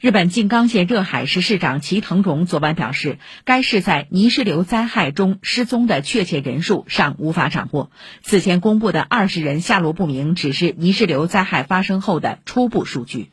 日本静冈县热海市市长齐藤荣昨晚表示该市在泥石流灾害中失踪的确切人数尚无法掌握。此前公布的二十人下落不明只是泥石流灾害发生后的初步数据。